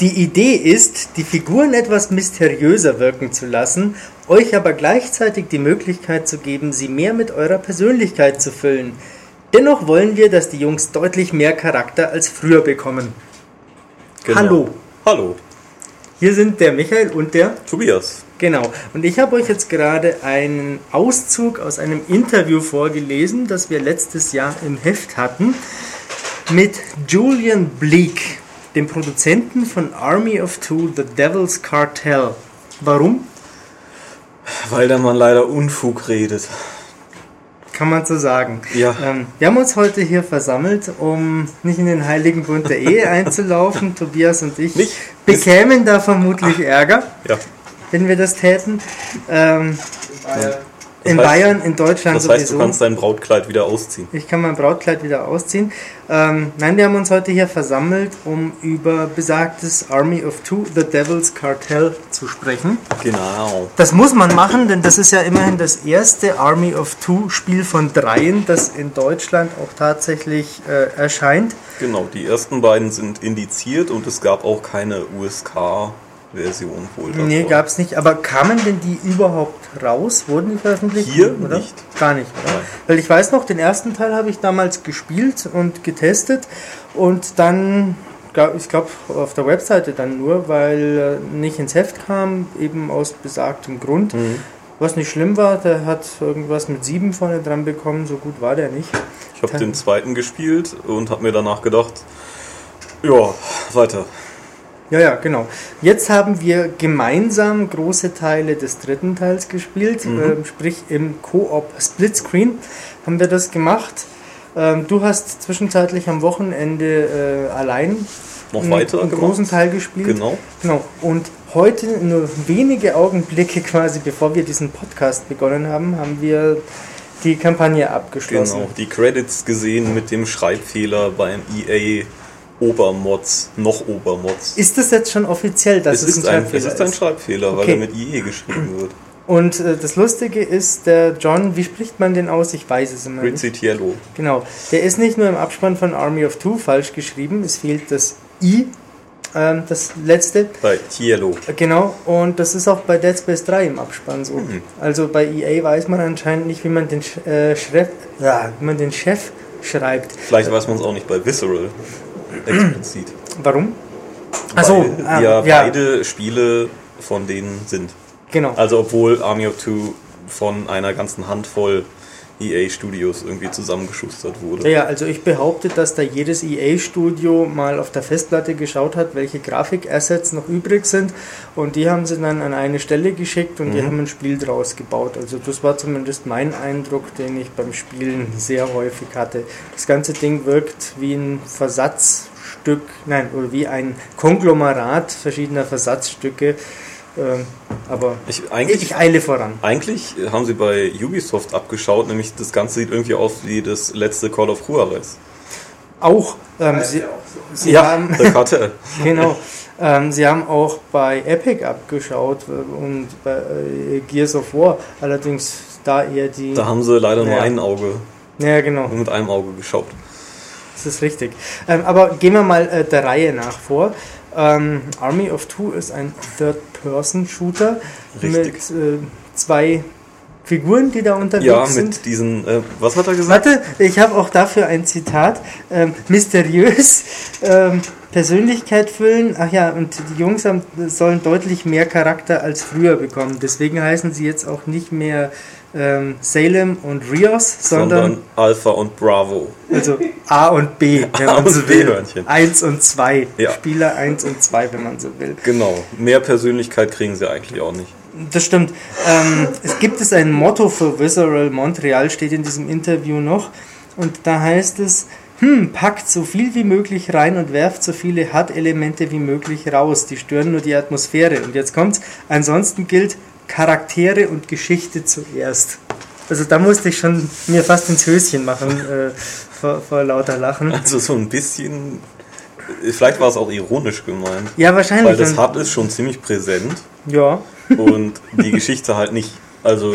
Die Idee ist, die Figuren etwas mysteriöser wirken zu lassen, euch aber gleichzeitig die Möglichkeit zu geben, sie mehr mit eurer Persönlichkeit zu füllen. Dennoch wollen wir, dass die Jungs deutlich mehr Charakter als früher bekommen. Genau. Hallo. Hallo. Hier sind der Michael und der Tobias. Genau. Und ich habe euch jetzt gerade einen Auszug aus einem Interview vorgelesen, das wir letztes Jahr im Heft hatten, mit Julian Bleak, dem Produzenten von Army of Two, The Devil's Cartel. Warum? Weil der Mann leider Unfug redet. Kann man so sagen. Ja. Ähm, wir haben uns heute hier versammelt, um nicht in den heiligen Bund der Ehe einzulaufen. Tobias und ich Nicht? bekämen da vermutlich Ärger, Ja. wenn wir das täten. Ähm, Das in heißt- Bayern, in Deutschland Das heißt, sowieso. du kannst dein Brautkleid wieder ausziehen. Ich kann mein Brautkleid wieder ausziehen. Ähm, nein, wir haben uns heute hier versammelt, um über besagtes Army of Two, The Devil's Cartel zu sprechen. Genau. Das muss man machen, denn das ist ja immerhin das erste Army of Two Spiel von dreien, das in Deutschland auch tatsächlich äh, erscheint. Genau, die ersten beiden sind indiziert und es gab auch keine USK-Version wohl. davon. Nee, gab es nicht. Aber kamen denn die überhaupt raus? Wurden die veröffentlicht? Hier oder? nicht. Gar nicht, oder? Weil ich weiß noch, den ersten Teil habe ich damals gespielt und getestet und dann, ich glaube, auf der Webseite dann nur, weil äh, nicht ins Heft kam, eben aus besagtem Grund. Mhm. Was nicht schlimm war, der hat irgendwas mit sieben vorne dran bekommen, so gut war der nicht. Ich habe den zweiten gespielt und habe mir danach gedacht, ja, weiter. Ja, ja, genau. Jetzt haben wir gemeinsam große Teile des dritten Teils gespielt, ähm, sprich im Koop Splitscreen haben wir das gemacht. Ähm, du hast zwischenzeitlich am Wochenende äh, allein Noch einen, weiter einen gemacht? großen Teil gespielt. Genau. Genau. Und heute, nur wenige Augenblicke quasi bevor wir diesen Podcast begonnen haben, haben wir die Kampagne abgeschlossen. Genau, die Credits gesehen mit dem Schreibfehler beim EA Obermods, noch Obermods. Ist das jetzt schon offiziell, dass Es es, ist, ein, es Schreibfehler ist ein Schreibfehler, weil Okay. er mit IE geschrieben wird. Und äh, das Lustige ist, der John, wie spricht man den aus? Ich weiß es immer. Rizit Yellow. Genau. Der ist nicht nur im Abspann von Army of Two falsch geschrieben, es fehlt das I, ähm, das letzte. Bei Yellow. Äh, Genau, und das ist auch bei Dead Space 3 im Abspann so. Mhm. Also bei EA weiß man anscheinend nicht, wie man den, äh, Chef, ja, wie man den Chef schreibt. Vielleicht weiß man es auch nicht bei Visceral explizit. Warum? Weil ah, ja, ja, beide Spiele von denen sind. genau. Also obwohl Army of Two von einer ganzen Handvoll EA Studios irgendwie zusammengeschustert wurde. Ja, also ich behaupte, dass da jedes EA-Studio mal auf der Festplatte geschaut hat, welche Grafikassets noch übrig sind und die haben sie dann an eine Stelle geschickt und die Mhm. haben ein Spiel draus gebaut. Also das war zumindest mein Eindruck, den ich beim Spielen sehr häufig hatte. Das ganze Ding wirkt wie ein Versatzstück, nein, oder wie ein Konglomerat verschiedener Versatzstücke, ähm, aber Ich, eigentlich, ich eile voran. eigentlich haben sie bei Ubisoft abgeschaut, nämlich das Ganze sieht irgendwie aus wie das letzte Call of Juarez. Auch, ähm, sie, sie ja, haben... der Kartell. Genau. Ähm, sie haben auch bei Epic abgeschaut äh, und bei äh, Gears of War. Allerdings da eher die. Da haben sie leider nur Ja. ein Auge, ja, genau. nur mit einem Auge geschaut. Das ist richtig. Ähm, aber gehen wir mal äh, der Reihe nach vor. Ähm, Army of Two ist ein Third-Person-Shooter mit äh, zwei Figuren, die da unterwegs Ja, sind. mit diesen, äh, was hat er gesagt? Warte, ich habe auch dafür ein Zitat. Ähm, mysteriös, ähm, Persönlichkeit füllen. Ach ja, und die Jungs haben, sollen deutlich mehr Charakter als früher bekommen. Deswegen heißen sie jetzt auch nicht mehr ähm, Salem und Rios, sondern, Sondern Alpha und Bravo. also A und B, wenn A man und so will. Hörnchen. Eins und zwei. Ja. Spieler eins und zwei, wenn man so will. Genau, mehr Persönlichkeit kriegen sie eigentlich auch nicht. Das stimmt. Ähm, es gibt es ein Motto für Visceral Montreal, steht in diesem Interview noch. Und da heißt es, hm, packt so viel wie möglich rein und werft so viele HUD-Elemente wie möglich raus. Die stören nur die Atmosphäre. Und jetzt kommt's. Ansonsten gilt Charaktere und Geschichte zuerst. Also da musste ich schon mir fast ins Höschen machen äh, vor, vor lauter Lachen. Also so ein bisschen, vielleicht war es auch ironisch gemeint. Ja, wahrscheinlich. Weil das Hub ist schon ziemlich präsent ja. und die Geschichte halt nicht. Also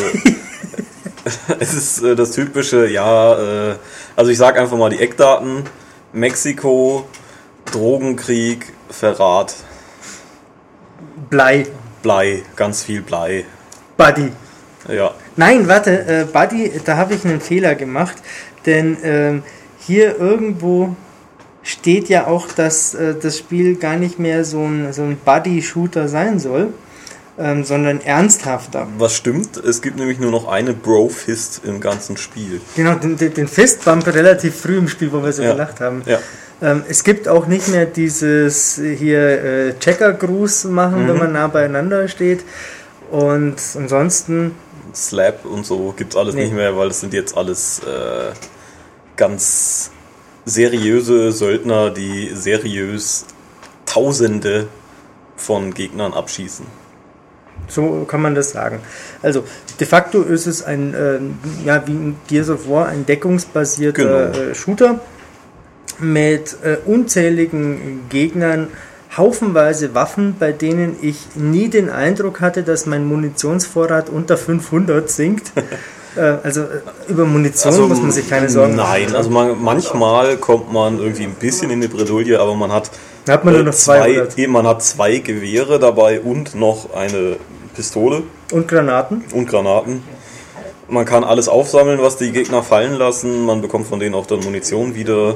es ist äh, das typische, ja, äh, also ich sag einfach mal die Eckdaten. Mexiko, Drogenkrieg, Verrat. Blei. Blei, ganz viel Blei. Buddy. Ja. Nein, warte, äh, Buddy, da habe ich einen Fehler gemacht, denn ähm, hier irgendwo steht ja auch, dass äh, das Spiel gar nicht mehr so ein, so ein Buddy-Shooter sein soll, ähm, sondern ernsthafter. Was stimmt? Es gibt nämlich nur noch eine Bro-Fist im ganzen Spiel. Genau, den, den Fistbump relativ früh im Spiel, wo wir so Ja. gelacht haben. Ja. Ähm, es gibt auch nicht mehr dieses hier äh, Checker-Gruß machen, wenn Mhm. man nah beieinander steht. Und ansonsten, Slap und so gibt's alles Nee. nicht mehr, weil das sind jetzt alles äh, ganz seriöse Söldner, die seriös Tausende von Gegnern abschießen. so kann man das sagen. Also de facto ist es ein, äh, ja, wie in Gears of War, ein deckungsbasierter Genau. äh, Shooter mit äh, unzähligen Gegnern, haufenweise Waffen, bei denen ich nie den Eindruck hatte, dass mein Munitionsvorrat unter 500 sinkt. äh, also äh, über Munition muss man sich keine Sorgen machen. Nein, also man, manchmal kommt man irgendwie ein bisschen in die Bredouille, aber man hat hat man nur äh, noch zwei, 200. eh, man hat zwei Gewehre dabei und noch eine Pistole Und Granaten. und Granaten. Man kann alles aufsammeln, was die Gegner fallen lassen. Man bekommt von denen auch dann Munition wieder.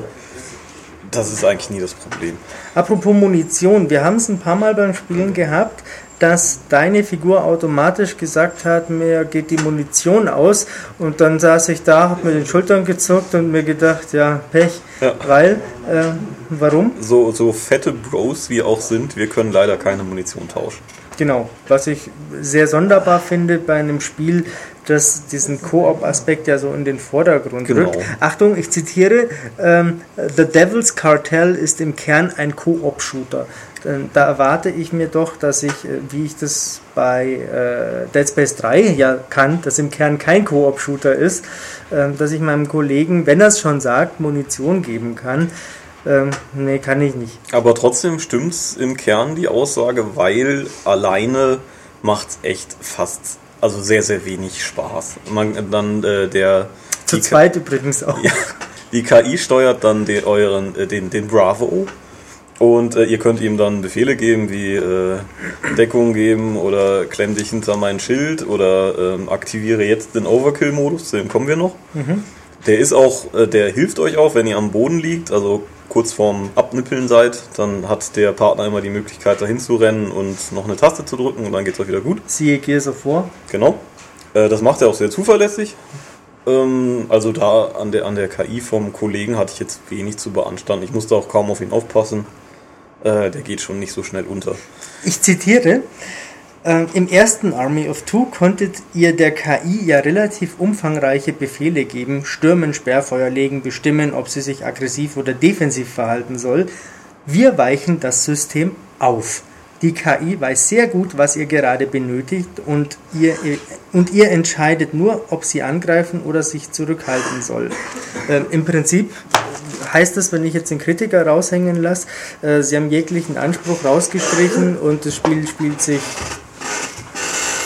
Das ist eigentlich nie das Problem. Apropos Munition, wir haben es ein paar Mal beim Spielen gehabt, dass deine Figur automatisch gesagt hat, mir geht die Munition aus und dann saß ich da, hab mir den Schultern gezuckt und mir gedacht, ja, Pech, Ja. weil, äh, warum? So, so fette Bros wie auch sind, wir können leider keine Munition tauschen. Genau, was ich sehr sonderbar finde bei einem Spiel, das diesen Koop-Aspekt ja so in den Vordergrund Genau. rückt. Achtung, ich zitiere, ähm, The Devil's Cartel ist im Kern ein Koop-Shooter. Denn Da erwarte ich mir doch, dass ich, äh, wie ich das bei äh, Dead Space 3 ja kann, das im Kern kein Koop-Shooter ist, ähm, dass ich meinem Kollegen, wenn er es schon sagt, Munition geben kann. Ähm, nee, kann ich nicht. Aber trotzdem stimmt's im Kern die Aussage, weil alleine macht's echt fast, also sehr, sehr wenig Spaß. Man dann äh, der Zu die, zweit übrigens auch. Ja, die KI steuert dann den, euren, äh, den, den Bravo und äh, ihr könnt ihm dann Befehle geben wie äh, Deckung geben oder klemm dich hinter mein Schild oder ähm, aktiviere jetzt den Overkill-Modus, zu dem kommen wir noch. Der ist auch, äh, der hilft euch auch, wenn ihr am Boden liegt, also kurz vorm Abnippeln seid, dann hat der Partner immer die Möglichkeit dahin zu rennen und noch eine Taste zu drücken und dann geht's euch wieder gut. Siehe Gears of War. Genau. Äh, das macht er auch sehr zuverlässig. Ähm, also da an der, an der KI vom Kollegen hatte ich jetzt wenig zu beanstanden. Ich musste auch kaum auf ihn aufpassen. Äh, der geht schon nicht so schnell unter. Ich zitiere, äh, im ersten Army of Two konntet ihr der KI ja relativ umfangreiche Befehle geben, stürmen, Sperrfeuer legen, bestimmen, ob sie sich aggressiv oder defensiv verhalten soll. Wir weichen das System auf. Die KI weiß sehr gut, was ihr gerade benötigt und ihr, und ihr entscheidet nur, ob sie angreifen oder sich zurückhalten soll. Ähm, Im Prinzip heißt das, wenn ich jetzt den Kritiker raushängen lasse, äh, sie haben jeglichen Anspruch rausgestrichen und das Spiel spielt sich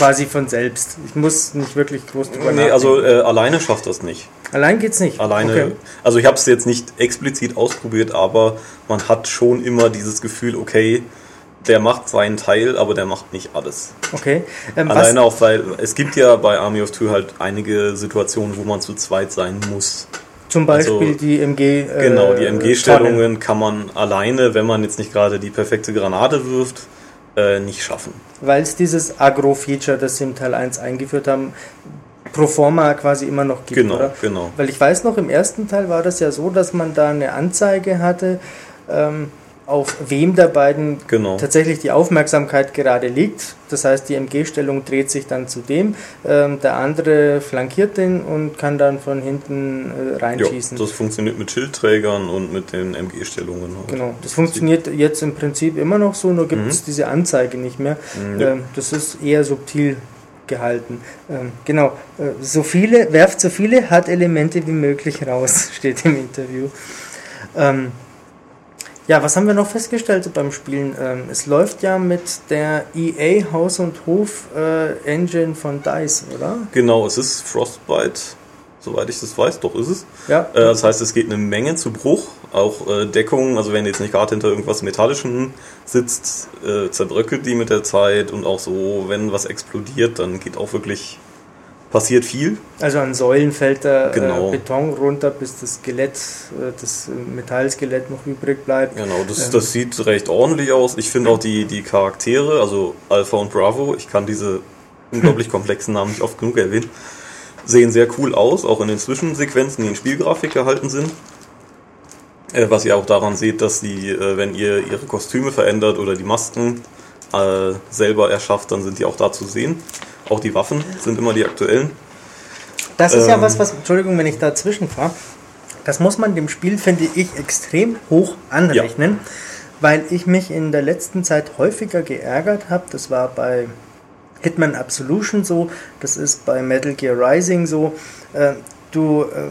quasi von selbst. Ich muss nicht wirklich groß drüber Nee, nachdenken. also äh, alleine schafft das nicht. Allein geht's nicht. Alleine, Okay. also ich habe es jetzt nicht explizit ausprobiert, aber man hat schon immer dieses Gefühl, okay, der macht seinen Teil, aber der macht nicht alles. okay. Ähm, Alleine auch, weil es gibt ja bei Army of Two halt einige Situationen, wo man zu zweit sein muss. zum Beispiel also- die MG. Äh, Genau, die. MG-Stellungen kann man alleine, wenn man jetzt nicht gerade die perfekte Granate wirft, äh, nicht schaffen. Weil es dieses Agro-Feature, das sie im Teil 1 eingeführt haben, pro forma quasi immer noch gibt, Genau, oder? genau. Weil ich weiß noch, im ersten Teil war das ja so, dass man da eine Anzeige hatte, ähm, auf wem der beiden Genau. tatsächlich die Aufmerksamkeit gerade liegt. Das heißt, die MG-Stellung dreht sich dann zu dem, ähm, der andere flankiert den und kann dann von hinten äh, Ja, reinschießen. das funktioniert mit Schildträgern und mit den MG-Stellungen. Halt. Genau, das funktioniert jetzt im Prinzip immer noch so, nur gibt es diese Anzeige nicht mehr. Mhm, ja. Ähm, das ist eher subtil gehalten. Ähm, genau, äh, so viele, werft so viele Hard-Elemente wie möglich raus, steht im Interview. Ähm, ja, was haben wir noch festgestellt beim Spielen? Ähm, es läuft ja mit der EA Haus- und Hof-Engine von DICE, oder? Genau, es ist Frostbite, soweit ich das weiß, doch ist es. Ja. Äh, das heißt, es geht eine Menge zu Bruch, Auch äh, Deckung, also wenn ihr jetzt nicht gerade hinter irgendwas Metallischem sitzt, äh, zerbröckelt die mit der Zeit und auch so, wenn was explodiert, dann geht auch wirklich passiert viel. Also an Säulen fällt der Genau. äh, Beton runter, bis das Skelett, äh, das Metallskelett noch übrig bleibt. Genau, das, Ähm. das sieht recht ordentlich aus. Ich finde auch die, die Charaktere, also Alpha und Bravo, ich kann diese unglaublich komplexen Namen nicht oft genug erwähnen, sehen sehr cool aus, auch in den Zwischensequenzen, die in Spielgrafik gehalten sind. Äh, was ihr auch daran seht, dass sie, äh, wenn ihr ihre Kostüme verändert oder die Masken äh, selber erschafft, dann sind die auch da zu sehen. Auch die Waffen sind immer die aktuellen. Das ist ja Ähm. was, was, Entschuldigung, wenn ich dazwischen fahre, das muss man dem Spiel, finde ich, extrem hoch anrechnen, weil ich mich in der letzten Zeit häufiger geärgert habe. Das war bei Hitman Absolution so, das ist bei Metal Gear Rising so. Äh, du äh,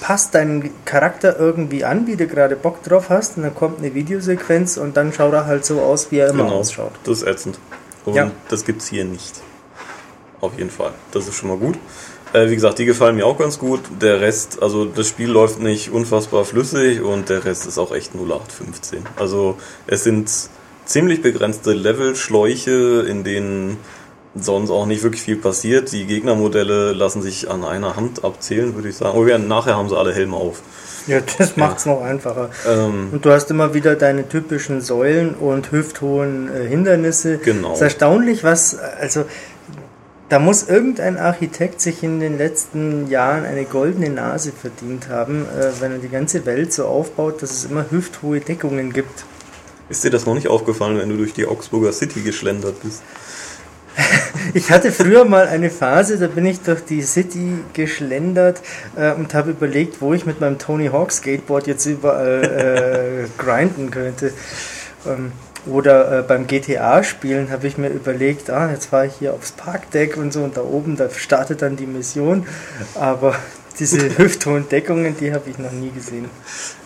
passt deinen Charakter irgendwie an, wie du gerade Bock drauf hast, und dann kommt eine Videosequenz und dann schaut er halt so aus, wie er immer ausschaut. Das ist ätzend. Und Ja. das gibt's hier nicht. Auf jeden Fall. Das ist schon mal gut. Äh, wie gesagt, die gefallen mir auch ganz gut. Der Rest, also das Spiel läuft nicht unfassbar flüssig und der Rest ist auch echt 0815. Also es sind ziemlich begrenzte Levelschläuche, in denen sonst auch nicht wirklich viel passiert. Die Gegnermodelle lassen sich an einer Hand abzählen, würde ich sagen. Oh ja, nachher haben sie alle Helme auf. Ja, das macht's noch einfacher. Ähm, Und du hast immer wieder deine typischen Säulen und hüfthohen äh, Hindernisse. Genau. Es ist erstaunlich, was, also, da muss irgendein Architekt sich in den letzten Jahren eine goldene Nase verdient haben, äh, wenn er die ganze Welt so aufbaut, dass es immer hüfthohe Deckungen gibt. ist dir das noch nicht aufgefallen, wenn du durch die Augsburger City geschlendert bist? Ich hatte früher mal eine Phase, da bin ich durch die City geschlendert äh, und habe überlegt, wo ich mit meinem Tony Hawk Skateboard jetzt überall äh, grinden könnte. Ähm, oder äh, beim GTA-Spielen habe ich mir überlegt, ah, jetzt fahre ich hier aufs Parkdeck und so und da oben, da startet dann die Mission. Aber diese hüfthohen Deckungen, die habe ich noch nie gesehen.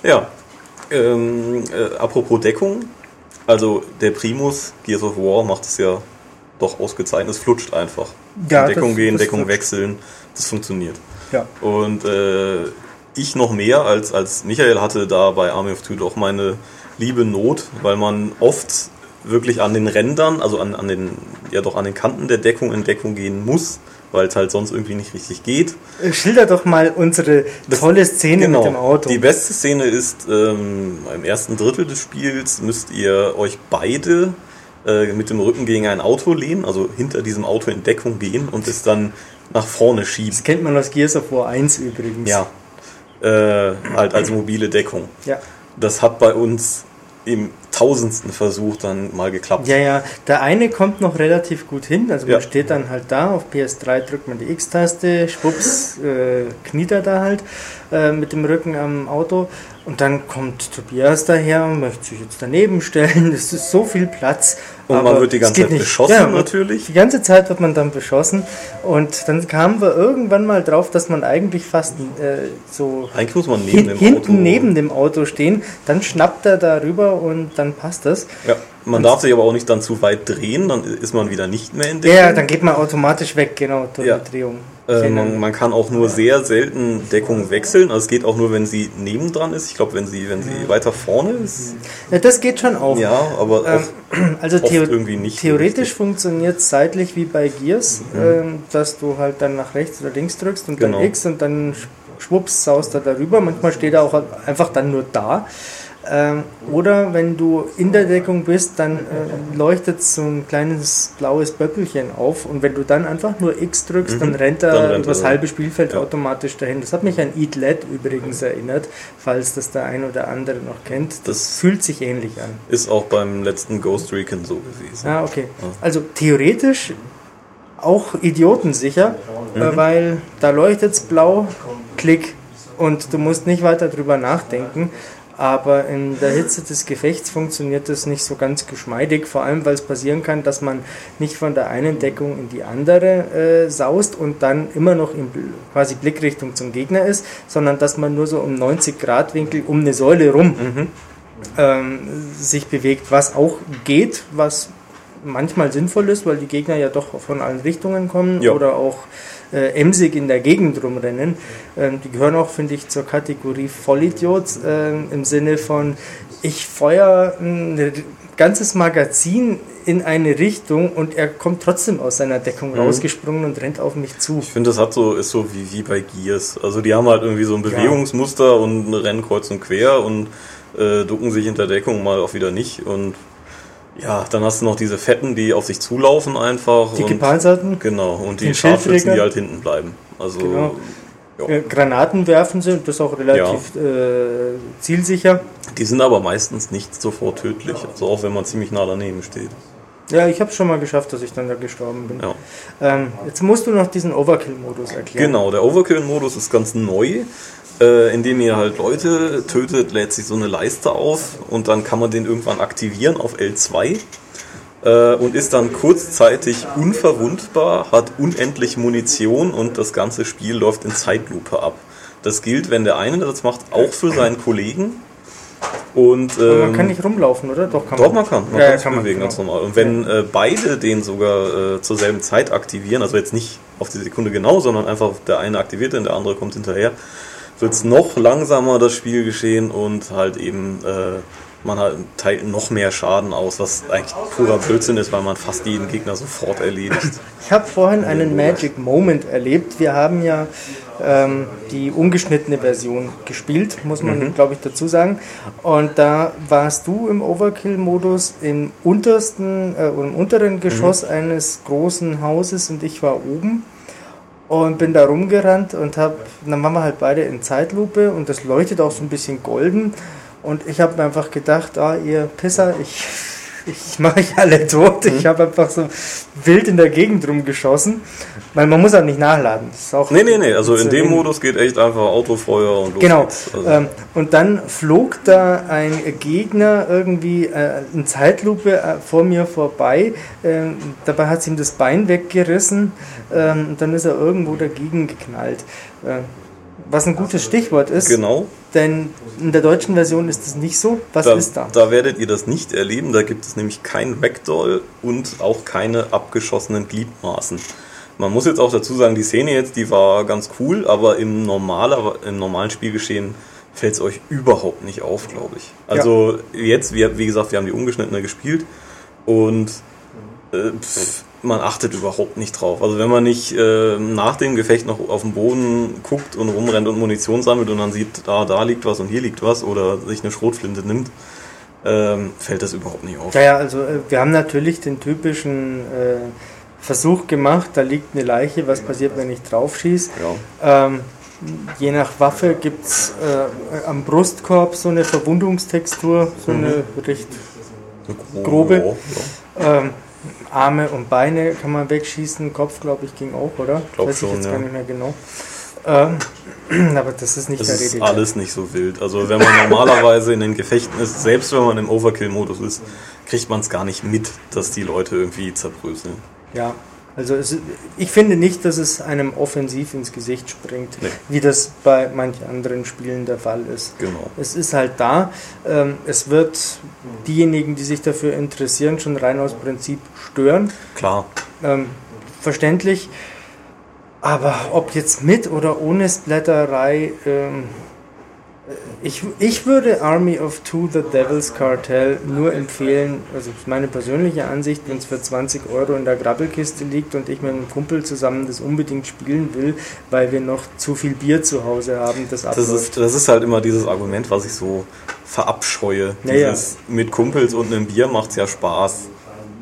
Ja, ähm, äh, apropos Deckung, also der Primus Gears of War macht es ja doch ausgezeichnet, es flutscht einfach. Ja, In Deckung das- gehen, das Deckung flutscht. wechseln, das funktioniert. Ja. Und äh, ich noch mehr als, als Michael hatte da bei Army of Two doch meine liebe Not, weil man oft wirklich an den Rändern, also an, an den, ja doch an den Kanten der Deckung in Deckung gehen muss, weil es halt sonst irgendwie nicht richtig geht. Äh, Schilder doch mal unsere tolle Szene mit dem Auto. Genau. Die beste Szene ist, ähm, im ersten Drittel des Spiels müsst ihr euch beide äh, mit dem Rücken gegen ein Auto lehnen, also hinter diesem Auto in Deckung gehen und es dann nach vorne schieben. das kennt man aus Gears of War 1 übrigens. Ja. Äh, halt als mobile Deckung. Ja. Das hat bei uns im tausendsten Versuch dann mal geklappt. Ja, ja, der eine kommt noch relativ gut hin. Also man Ja. steht dann halt da, auf PS3 drückt man die X-Taste, schwupps, äh, kniet er da halt äh, mit dem Rücken am Auto. Und dann kommt Tobias daher und möchte sich jetzt daneben stellen. Es ist so viel Platz. Und man wird die ganze Zeit beschossen natürlich. Die ganze Zeit wird man dann beschossen. Und dann kamen wir irgendwann mal drauf, dass man eigentlich fast äh, so Eigentlich muss man neben hin, dem hinten Auto. neben dem Auto stehen. Dann schnappt er da rüber und dann passt das. Ja, man darf sich aber auch nicht dann zu weit drehen, dann ist man wieder nicht mehr in Deckung. ja, dann geht man automatisch weg, genau, durch Ja. die Drehung. Äh, man, man kann auch nur sehr selten Deckung wechseln. Also es geht auch nur, wenn sie nebendran ist. Ich glaube, wenn sie, wenn sie weiter vorne ist. ja, das geht schon auch. Ja, aber Ähm, also theo irgendwie nicht. so theoretisch funktioniert es seitlich wie bei Gears, ähm, dass du halt dann nach rechts oder links drückst und Genau. dann X und dann sch- schwupps saust er darüber. Manchmal steht er auch einfach dann nur da. Ähm, oder wenn du in der Deckung bist, dann äh, leuchtet so ein kleines blaues Böppelchen auf und wenn du dann einfach nur X drückst, dann rennt er Mhm. Dann rennt übers er. halbe Spielfeld Ja. automatisch dahin. Das hat mich an Eat Led übrigens erinnert, falls das der ein oder andere noch kennt. Das, Das- fühlt sich ähnlich an. Ist auch beim letzten Ghost Recon so gewesen. Ah, okay. Also theoretisch auch idiotensicher, Mhm. äh, weil da leuchtet es blau, klick und du musst nicht weiter drüber nachdenken. Aber in der Hitze des Gefechts funktioniert das nicht so ganz geschmeidig, vor allem weil es passieren kann, dass man nicht von der einen Deckung in die andere äh, saust und dann immer noch in quasi Blickrichtung zum Gegner ist, sondern dass man nur so um 90 Grad Winkel um eine Säule rum ähm, sich bewegt, was auch geht, was manchmal sinnvoll ist, weil die Gegner ja doch von allen Richtungen kommen Ja. oder auch äh, emsig in der Gegend rumrennen. Ähm, die gehören auch, finde ich, zur Kategorie Vollidiot ähm, im Sinne von, ich feuer ein ganzes Magazin in eine Richtung und er kommt trotzdem aus seiner Deckung Mhm. rausgesprungen und rennt auf mich zu. Ich finde, das hat so, ist so wie, wie bei Gears. Also die haben halt irgendwie so ein Bewegungsmuster und rennen kreuz und quer und äh, ducken sich hinter Deckung mal auch wieder nicht. Und ja, dann hast du noch diese Fetten, die auf sich zulaufen einfach. Die und, Gepanzerten, Genau, und die Scharfschützen, die halt hinten bleiben. Also Genau. ja. äh, Granaten werfen sie und das auch relativ äh, zielsicher. die sind aber meistens nicht sofort tödlich. Also auch wenn man ziemlich nah daneben steht. Ja, ich habe schon mal geschafft, dass ich dann da gestorben bin. Ja. Ähm, jetzt musst du noch diesen Overkill-Modus erklären. Genau, der Overkill-Modus ist ganz neu. Äh, indem ihr halt Leute tötet, lädt sich so eine Leiste auf und dann kann man den irgendwann aktivieren auf L2 äh, und ist dann kurzzeitig unverwundbar, hat unendlich Munition und das ganze Spiel läuft in Zeitlupe ab. Das gilt, wenn der eine das macht, auch für seinen Kollegen. Und, Aber man ähm, kann nicht rumlaufen, oder? Doch, kann doch, man kann. Man Ja, kann sich bewegen, genau. ganz normal. Und wenn äh, beide den sogar äh, zur selben Zeit aktivieren, also jetzt nicht auf die Sekunde genau, sondern einfach der eine aktiviert den, der andere kommt hinterher, wird es noch langsamer das Spiel geschehen und halt eben äh, man halt teilt noch mehr Schaden aus, was eigentlich purer Blödsinn ist, weil man fast jeden Gegner sofort erledigt. Ich habe vorhin einen Magic Moment erlebt. Wir haben ja ähm, die ungeschnittene Version gespielt, muss man, Mhm. glaube ich, dazu sagen. Und da warst du im Overkill-Modus im untersten äh, oder im unteren Geschoss Mhm. eines großen Hauses und ich war oben und bin da rumgerannt und hab, dann waren wir halt beide in Zeitlupe und das leuchtet auch so ein bisschen golden. Und ich habe mir einfach gedacht, ah, ihr Pisser, ich, ich mache euch alle tot. Ich habe einfach so wild in der Gegend rumgeschossen. Weil man muss halt nicht nachladen. Das ist auch Nee, nee, nee, also in dem. Modus geht echt einfach Autofeuer und los Genau. Also, Ähm, und dann flog da ein Gegner irgendwie äh, in Zeitlupe äh, vor mir vorbei. Ähm, dabei hat sie ihm das Bein weggerissen. Ähm, und dann ist er irgendwo dagegen geknallt. Äh, was ein gutes Stichwort ist, genau. Denn in der deutschen Version ist es nicht so. Was Da, ist da? da werdet ihr das nicht erleben. Da gibt es nämlich kein Ragdoll und auch keine abgeschossenen Gliedmaßen. Man muss jetzt auch dazu sagen, die Szene jetzt, die war ganz cool, aber im, normaler, im normalen Spielgeschehen fällt es euch überhaupt nicht auf, glaube ich. Also jetzt, wie, wie gesagt, wir haben die ungeschnittene gespielt und äh, pff, man achtet überhaupt nicht drauf. Also wenn man nicht äh, nach dem Gefecht noch auf den Boden guckt und rumrennt und Munition sammelt und dann sieht, da, da liegt was und hier liegt was oder sich eine Schrotflinte nimmt, ähm, fällt das überhaupt nicht auf. Ja, ja, also äh, wir haben natürlich den typischen äh, Versuch gemacht, da liegt eine Leiche, was passiert, wenn ich drauf schieße. Ja. Ähm, je nach Waffe gibt es äh, am Brustkorb so eine Verwundungstextur, so eine recht Grobe. Ja, ähm, Arme und Beine kann man wegschießen, Kopf glaube ich ging auch, oder? Glaub Weiß ich schon, jetzt ja. gar nicht mehr genau. Ähm, aber das ist nicht Das der ist Rede. alles nicht so wild. Also wenn man normalerweise in den Gefechten ist, selbst wenn man im Overkill-Modus ist, kriegt man es gar nicht mit, dass die Leute irgendwie zerbröseln. Ja, also es, ich finde nicht, dass es einem offensiv ins Gesicht springt, Nee. wie das bei manchen anderen Spielen der Fall ist. Genau. Es ist halt da. Ähm, es wird diejenigen, die sich dafür interessieren, schon rein aus Prinzip stören. Klar. Ähm, verständlich. Aber ob jetzt mit oder ohne Splatterei, ähm, ich, ich würde Army of Two, The Devil's Cartel nur empfehlen, also meine persönliche Ansicht, wenn es für 20 Euro in der Grabbelkiste liegt und ich mit einem Kumpel zusammen das unbedingt spielen will, weil wir noch zu viel Bier zu Hause haben, das Das ist, das ist halt immer dieses Argument, was ich so verabscheue. Dieses mit Kumpels und einem Bier macht's ja Spaß.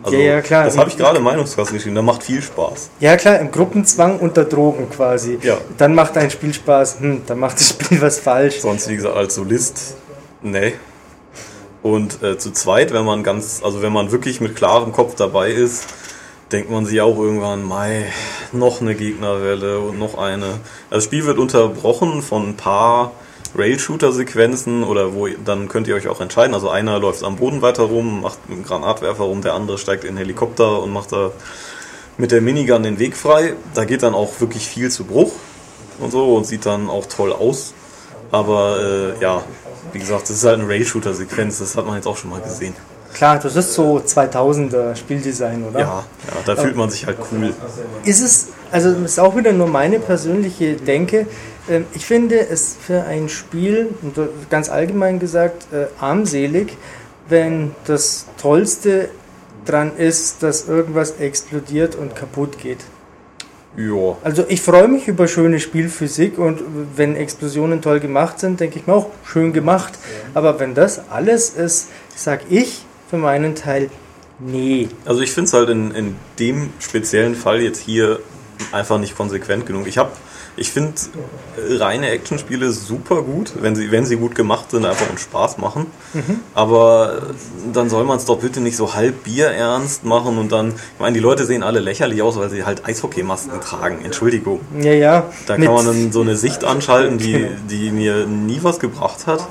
Also, Ja, ja, klar. Das habe ich gerade im Meinungskasten geschrieben, da macht viel Spaß. Ja klar, im Gruppenzwang unter Drogen quasi. Ja. Dann macht ein Spiel Spaß, hm, dann macht das Spiel was falsch. Sonst, wie gesagt, als Solist, nee. Und äh, zu zweit, wenn man ganz, also wenn man wirklich mit klarem Kopf dabei ist, denkt man sich auch irgendwann, Mai, noch eine Gegnerwelle und noch eine. Das Spiel wird unterbrochen von ein paar Rail-Shooter-Sequenzen oder wo dann könnt ihr euch auch entscheiden. Also einer läuft am Boden weiter rum, macht mit einem Granatwerfer rum, der andere steigt in den Helikopter und macht da mit der Minigun den Weg frei. Da geht dann auch wirklich viel zu Bruch und so und sieht dann auch toll aus. Aber äh, ja, wie gesagt, das ist halt eine Rail-Shooter-Sequenz, das hat man jetzt auch schon mal gesehen. Klar, das ist so 2000er Spieldesign, oder? Ja, ja da fühlt man sich halt cool. Ist es, also das ist auch wieder nur meine persönliche Denke. Ähm, Ich finde es für ein Spiel, ganz allgemein gesagt, äh, armselig, wenn das Tollste dran ist, dass irgendwas explodiert und kaputt geht. Ja. Also ich freue mich über schöne Spielphysik und wenn Explosionen toll gemacht sind, denke ich mir auch, schön gemacht. Aber wenn das alles ist, sag ich für meinen Teil, nee. Also ich finde es halt in, in dem speziellen Fall jetzt hier einfach nicht konsequent genug. Ich habe, ich finde äh, reine Actionspiele super gut, wenn sie, wenn sie gut gemacht sind, einfach und Spaß machen. Aber äh, dann soll man es doch bitte nicht so halb bierernst machen und dann, ich meine, die Leute sehen alle lächerlich aus, weil sie halt Eishockeymasken tragen. Entschuldigung. Ja, ja. Da mit- kann man dann so eine Sicht anschalten, die, die mir nie was gebracht hat.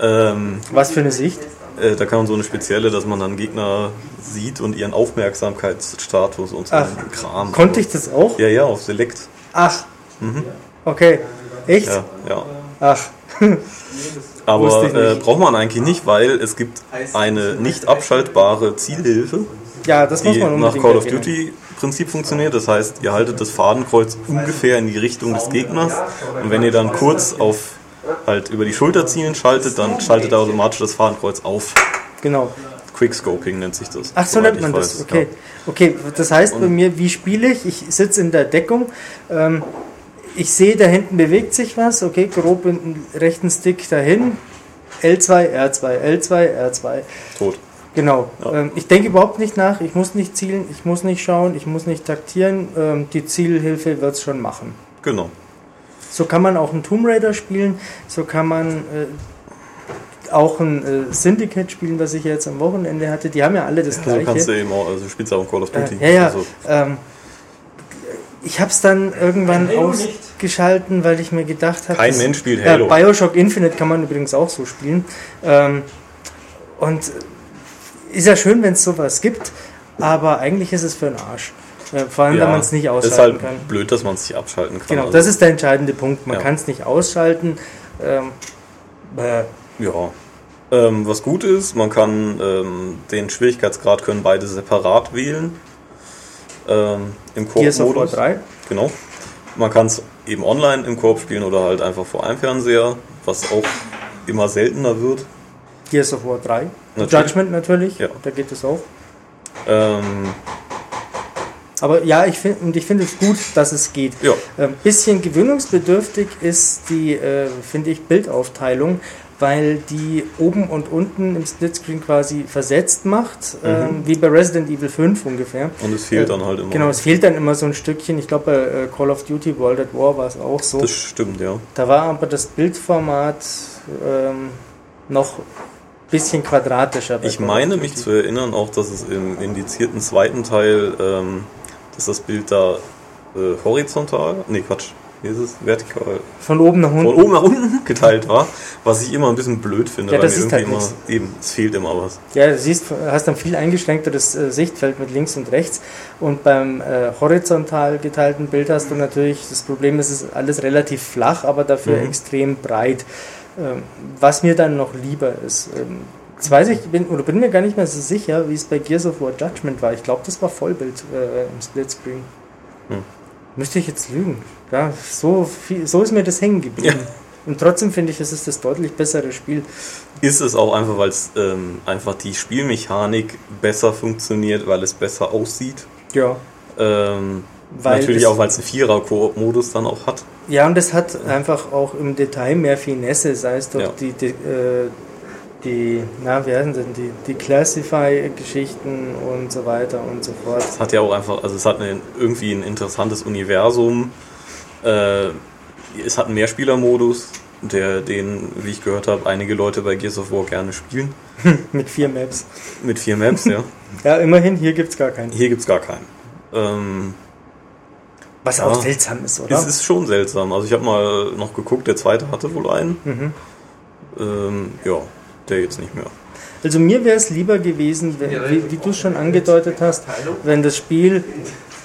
Ähm, Was für eine Sicht? äh, da kann man so eine spezielle, dass man dann Gegner sieht und ihren Aufmerksamkeitsstatus und so Ach, einen Kram. Konnte ich das auch? Ja, ja, auf Select. Ach. Okay. Echt? Ja, ja. Ach. Aber äh, braucht man eigentlich nicht, weil es gibt eine nicht abschaltbare Zielhilfe, Ja, das muss die man nach Call of. Duty Prinzip funktioniert. Das heißt, ihr haltet das Fadenkreuz ungefähr in die Richtung des Gegners und wenn ihr dann kurz auf halt über die Schulter zielen schaltet, dann schaltet er automatisch das Fadenkreuz auf. Genau. Quickscoping nennt sich das. Ach, so nennt man das. weiß. Okay. Okay, das heißt bei mir, wie spiele ich? Ich sitze in der Deckung. Ähm, ich sehe, da hinten bewegt sich was. Okay, grob in den rechten Stick dahin. L2, R2, L2, R2. Ja, tot. Genau. Ja. Ähm, ich denke überhaupt nicht nach. Ich muss nicht zielen, ich muss nicht schauen, ich muss nicht taktieren. Ähm, die Zielhilfe wird es schon machen. Genau. So kann man auch einen Tomb Raider spielen. So kann man äh, auch ein äh, Syndicate spielen, was ich jetzt am Wochenende hatte. Die haben ja alle das So gleiche. kannst du eben auch, also du spielst auch in Call of Duty. Äh, ja, ja. Also, Ähm, ich habe es dann irgendwann ausgeschalten, weil ich mir gedacht habe, Kein Mensch spielt Ja, Halo. Bioshock Infinite kann man übrigens auch so spielen. Ähm, und ist ja schön, wenn es sowas gibt, aber eigentlich ist es für den Arsch. Äh, vor allem, wenn man es nicht ist ausschalten halt kann. blöd, dass man es nicht abschalten kann. Genau, also, das ist der entscheidende Punkt. Man Ja. kann es nicht ausschalten. Ähm, äh, Ja. Ähm, was gut ist, man kann ähm, den Schwierigkeitsgrad können beide separat wählen. Ähm, Im Gears of War Koop-Modus. 3. Genau. Man kann es eben online im Koop spielen oder halt einfach vor einem Fernseher, was auch immer seltener wird. Gears of War 3. Natürlich. Judgment natürlich, Ja. da geht es auch. Ähm, Aber ja, ich finde und ich finde es gut, dass es geht. ja, Ein bisschen gewöhnungsbedürftig ist die, äh, finde ich, Bildaufteilung, weil die oben und unten im Splitscreen quasi versetzt macht, ähm, wie bei Resident Evil 5 ungefähr. und es fehlt Äh, dann halt immer. Genau, es fehlt dann immer so ein Stückchen. Ich glaube, bei äh, Call of Duty World at War war es auch so. Das stimmt, ja. Da war aber das Bildformat ähm, noch ein bisschen quadratischer. Ich meine mich zu erinnern auch, dass es im indizierten zweiten Teil, ähm, dass das Bild da äh, horizontal, nee Quatsch, wie ist es? Vertikal, Von oben nach von unten. oben nach unten geteilt war, was ich immer ein bisschen blöd finde, Ja, das ist halt immer, eben, es fehlt immer was. Ja, du siehst, hast dann viel eingeschränkteres äh, Sichtfeld mit links und rechts. Und beim äh, horizontal geteilten Bild hast du natürlich, das Problem ist, es ist alles relativ flach, aber dafür Mhm. extrem breit. Ähm, was mir dann noch lieber ist. Ähm, jetzt weiß ich, bin, oder bin mir gar nicht mehr so sicher, wie es bei Gears of War Judgment war. Ich glaube, das war Vollbild äh, im Splitscreen. Hm. Müsste ich jetzt lügen. Ja, so, viel, so ist mir das hängen geblieben. Ja. Und trotzdem finde ich, es ist das deutlich bessere Spiel. Ist es auch einfach, weil es ähm, einfach die Spielmechanik besser funktioniert, weil es besser aussieht. Ja. Ähm, natürlich auch, weil es einen Vierer-Koop-Modus dann auch hat. Ja, und es hat einfach auch im Detail mehr Finesse, sei es durch Ja. die, die, äh, die, na, wie heißen denn die, die Classify-Geschichten und so weiter und so fort. Es hat ja auch einfach, also es hat eine, irgendwie ein interessantes Universum. Äh, es hat einen Mehrspielermodus, der den, wie ich gehört habe, einige Leute bei Gears of War gerne spielen. Mit vier Maps. Mit vier Maps, ja. Ja, immerhin, hier gibt es gar keinen. Hier gibt es gar keinen. Ähm, Was Ja. auch seltsam ist, oder? es ist schon seltsam. Also ich habe mal noch geguckt, der zweite hatte wohl einen. Mhm. Ähm, ja, der jetzt nicht mehr. Also mir wäre es lieber gewesen, wenn, wie, wie du schon angedeutet hast, wenn das Spiel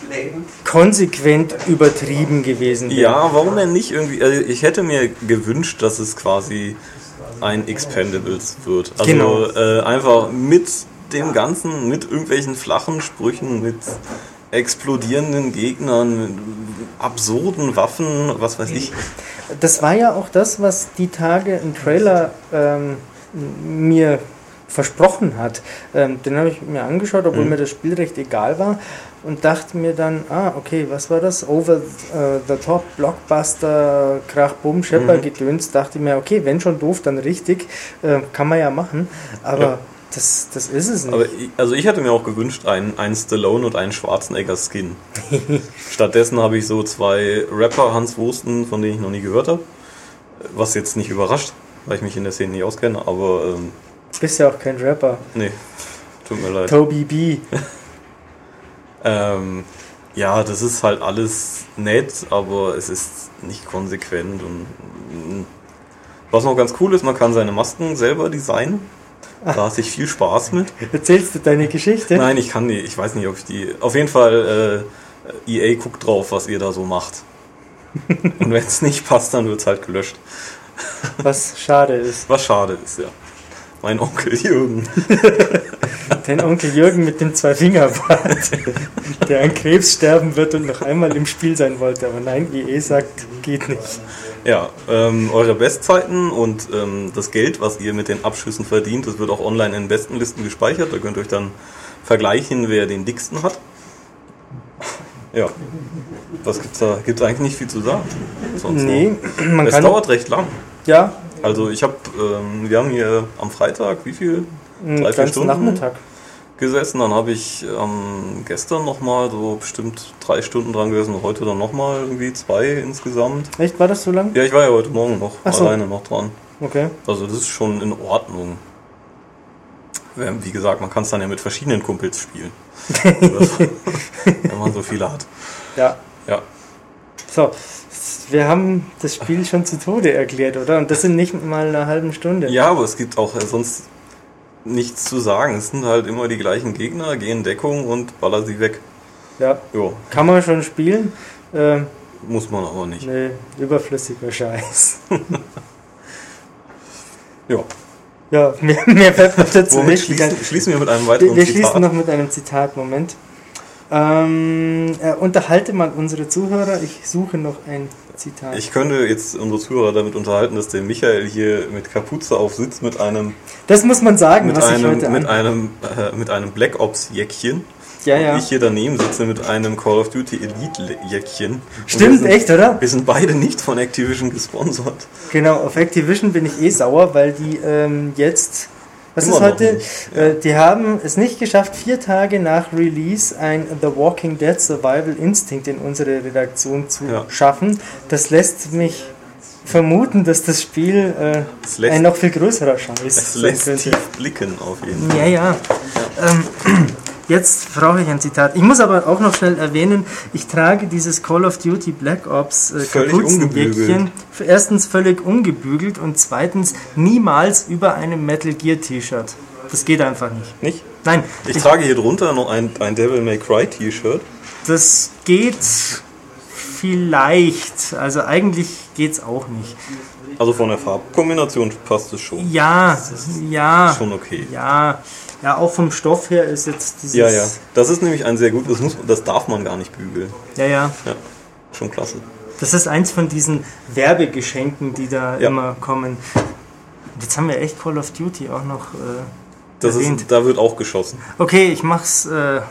konsequent übertrieben gewesen wäre. Ja, warum denn nicht irgendwie? Also ich hätte mir gewünscht, dass es quasi ein Expendables wird. Also Genau. äh, einfach mit dem Ganzen, mit irgendwelchen flachen Sprüchen, mit explodierenden Gegnern, mit absurden Waffen, was weiß ich. Das war ja auch das, was die Tage ein Trailer ähm, mir versprochen hat. Ähm, den habe ich mir angeschaut, obwohl Mhm. mir das Spiel recht egal war und dachte mir dann, ah, okay, was war das? Over äh, the Top, Blockbuster, Krach, Bumm, Schepper, Mhm. Gedöns. Dachte ich mir, okay, wenn schon doof, dann richtig. Äh, kann man ja machen. Aber Ja. das, das ist es nicht. Aber ich, also ich hätte mir auch gewünscht, einen, einen Stallone und einen Schwarzenegger Skin. Stattdessen habe ich so zwei Rapper Hans Wursten, von denen ich noch nie gehört habe. Was jetzt nicht überrascht, weil ich mich in der Szene nicht auskenne, aber ähm, Bist ja auch kein Rapper. nee, tut mir leid. Toby B. Ähm, ja, das ist halt alles nett, aber es ist nicht konsequent und mm, was noch ganz cool ist, man kann seine Masken selber designen. Da hatte ich viel Spaß mit. Erzählst du deine Geschichte? Nein, ich kann die, ich weiß nicht, ob ich die. Auf jeden Fall, äh, EA guckt drauf, was ihr da so macht. Und wenn es nicht passt, dann wird es halt gelöscht. Was schade ist. Was schade ist, ja. Mein Onkel Jürgen. Dein Onkel Jürgen mit dem Zwei-Finger-Bart, der an Krebs sterben wird und noch einmal im Spiel sein wollte. Aber nein, IE sagt, geht nicht. Ja, ähm, eure Bestzeiten und ähm, das Geld, was ihr mit den Abschüssen verdient, das wird auch online in Bestenlisten gespeichert. Da könnt ihr euch dann vergleichen, wer den dicksten hat. Ja. Was gibt's da? Gibt's eigentlich nicht viel zu sagen. Sonst Nee, noch. man es kann. dauert recht lang. Ja, Also ich habe, ähm, wir haben hier am Freitag, wie viel? Drei, vier Stunden? Nachmittag. Gesessen. Dann habe ich ähm, gestern nochmal so bestimmt drei Stunden dran gesessen und heute dann nochmal irgendwie zwei insgesamt. Echt, war das so lang? Ja, ich war ja heute Morgen noch so. alleine noch dran. Okay. Also das ist schon in Ordnung. Ähm, Wie gesagt, man kann es dann ja mit verschiedenen Kumpels spielen. Wenn man so viele hat. Ja. Ja. So, wir haben das Spiel schon zu Tode erklärt, oder? Und das sind nicht mal eine halbe Stunde. Ja, aber es gibt auch äh, sonst nichts zu sagen. Es sind halt immer die gleichen Gegner, gehen Deckung und baller sie weg. Ja. Jo, Kann man schon spielen? Ähm, muss man aber nicht. nee, überflüssiger Scheiß. Ja. Ja, mehr, mehr fällt mir dazu Womit nicht. schließen, schließen wir mit einem Wir, weiteren wir Zitat? schließen noch mit einem Zitat, Moment. Ähm, äh, unterhalte mal unsere Zuhörer, ich suche noch ein Zitat. Ich könnte jetzt unsere Zuhörer damit unterhalten, dass der Michael hier mit Kapuze auf sitzt mit einem das muss man sagen, mit was ich einem heute mit an... einem äh, mit einem Black Ops Jäckchen. Ja, ja. ich hier daneben sitze mit einem Call of Duty Elite Jäckchen. Und Stimmt, sind, echt, oder? Wir sind beide nicht von Activision gesponsert. Genau, auf Activision bin ich eh sauer, weil die ähm, jetzt... Was Immer ist heute? Äh, die haben es nicht geschafft, vier Tage nach Release ein The Walking Dead Survival Instinct in unsere Redaktion zu Ja. schaffen. Das lässt mich vermuten, dass das Spiel äh, Es lässt- ein noch viel größerer Scheiß Es sein lässt tief blicken auf jeden Fall. Ja, ja. Ähm, jetzt brauche ich ein Zitat. Ich muss aber auch noch schnell erwähnen, ich trage dieses Call of Duty Black Ops äh, Kapuzenjäckchen erstens völlig ungebügelt und zweitens niemals über einem Metal Gear T-Shirt. Das geht einfach nicht. Nicht? Nein, Ich trage hier drunter noch ein, ein Devil May Cry T-Shirt. das geht vielleicht. Also eigentlich geht's auch nicht. Also von der Farbkombination passt es schon. Ja, ja, Schon okay. ja, ja. Auch vom Stoff her ist jetzt dieses. Ja, ja. Das ist nämlich ein sehr gut, das, muss, das darf man gar nicht bügeln. ja, ja. Ja, schon klasse. Das ist eins von diesen Werbegeschenken, die da Ja. immer kommen. Jetzt haben wir echt Call of Duty auch noch. Äh, Das erwähnt. ist, da wird auch geschossen. Okay, ich mach's äh,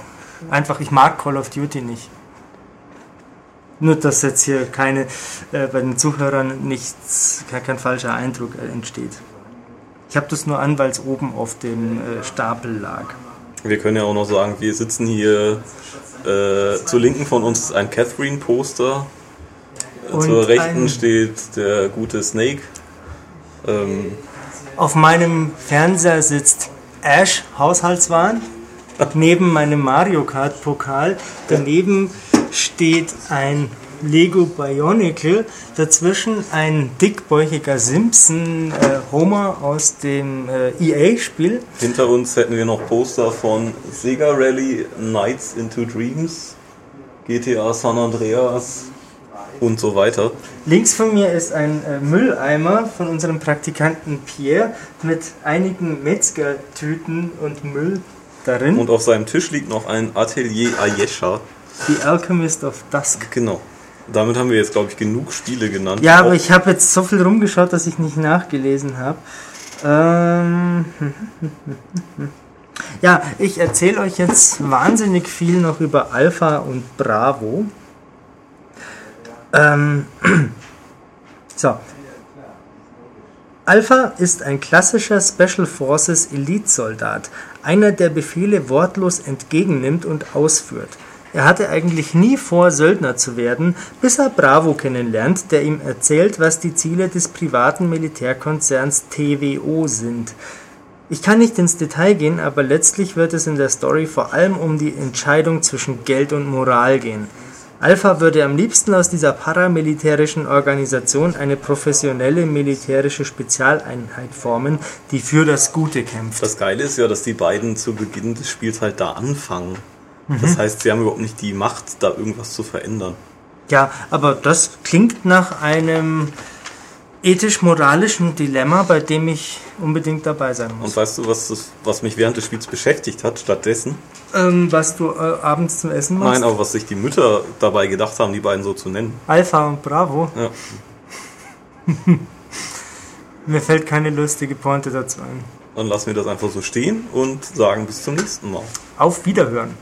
einfach. Ich mag Call of Duty nicht. Nur, dass jetzt hier keine äh, bei den Zuhörern nichts, kein, kein falscher Eindruck entsteht. Ich habe das nur an, weil es oben auf dem äh, Stapel lag. Wir können ja auch noch sagen, wir sitzen hier äh, zur Linken von uns ist ein Catherine-Poster. Äh, Zur Rechten steht der gute Snake. Ähm, Auf meinem Fernseher sitzt Ash Haushaltswaren neben meinem Mario Kart Pokal. Daneben steht ein Lego Bionicle. Dazwischen ein dickbäuchiger Simpson äh, Homer aus dem äh, EA-Spiel. hinter uns hätten wir noch Poster von Sega Rally, Nights into Dreams, GTA San Andreas, und so weiter. Links von mir ist ein äh, Mülleimer von unserem Praktikanten Pierre mit einigen Metzgertüten und Müll darin. Und auf seinem Tisch liegt noch ein Atelier Ayesha. The Alchemist of Dusk. Genau. Damit haben wir jetzt, glaube ich, genug Spiele genannt. Ja, aber ich habe jetzt so viel rumgeschaut, dass ich nicht nachgelesen habe. Ähm, ja, ich erzähle euch jetzt wahnsinnig viel noch über Alpha und Bravo. Ähm, so. Alpha ist ein klassischer Special Forces Elite-Soldat, einer, der Befehle wortlos entgegennimmt und ausführt. Er hatte eigentlich nie vor, Söldner zu werden, bis er Bravo kennenlernt, der ihm erzählt, was die Ziele des privaten Militärkonzerns TWO sind. Ich kann nicht ins Detail gehen, aber letztlich wird es in der Story vor allem um die Entscheidung zwischen Geld und Moral gehen. Alpha würde am liebsten aus dieser paramilitärischen Organisation eine professionelle militärische Spezialeinheit formen, die für das Gute kämpft. Das Geile ist ja, dass die beiden zu Beginn des Spiels halt da anfangen. Das heißt, sie haben überhaupt nicht die Macht, da irgendwas zu verändern. Ja, aber das klingt nach einem ethisch-moralischen Dilemma, bei dem ich unbedingt dabei sein muss. Und weißt du, was, das, was mich während des Spiels beschäftigt hat, stattdessen? Ähm, was du äh, abends zum Essen machst? Nein, aber was sich die Mütter dabei gedacht haben, die beiden so zu nennen. Alpha und Bravo. Ja. Mir fällt keine lustige Pointe dazu ein. Dann lassen wir das einfach so stehen und sagen bis zum nächsten Mal. Auf Wiederhören.